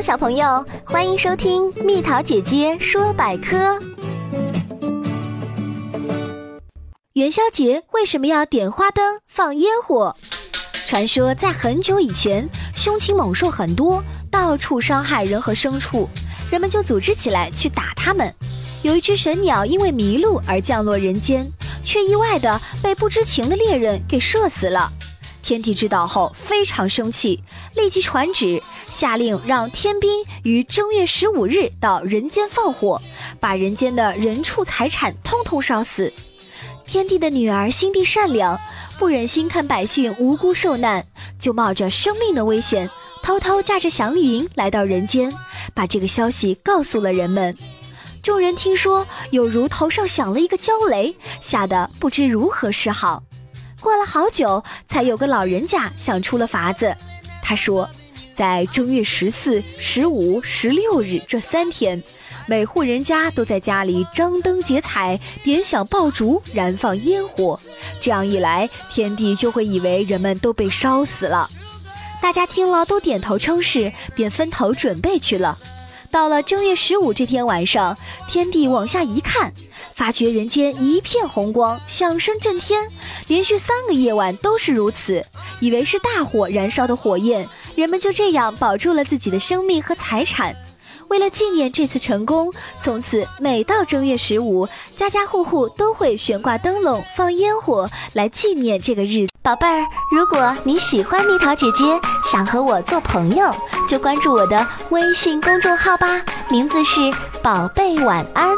小朋友，欢迎收听蜜桃姐姐说百科。元宵节为什么要点花灯、放烟火？传说在很久以前，凶禽猛兽很多，到处伤害人和牲畜，人们就组织起来去打它们。有一只神鸟因为迷路而降落人间，却意外的被不知情的猎人给射死了。天帝知道后非常生气，立即传旨，下令让天兵于正月十五日到人间放火，把人间的人畜财产通通烧死。天帝的女儿心地善良，不忍心看百姓无辜受难，就冒着生命的危险，偷偷驾着祥云来到人间，把这个消息告诉了人们。众人听说，有如头上响了一个焦雷，吓得不知如何是好。过了好久，才有个老人家想出了法子。他说，在正月十四、十五、十六日这三天，每户人家都在家里张灯结彩、点响爆竹、燃放烟火。这样一来，天帝就会以为人们都被烧死了。大家听了都点头称是，便分头准备去了。到了正月十五这天晚上，天帝往下一看。发觉人间一片红光，响声震天，连续三个夜晚都是如此，以为是大火燃烧的火焰，人们就这样保住了自己的生命和财产。为了纪念这次成功，从此每到正月十五，家家户户都会悬挂灯笼、放烟火来纪念这个日子。宝贝儿，如果你喜欢蜜桃姐姐，想和我做朋友，就关注我的微信公众号吧，名字是宝贝晚安。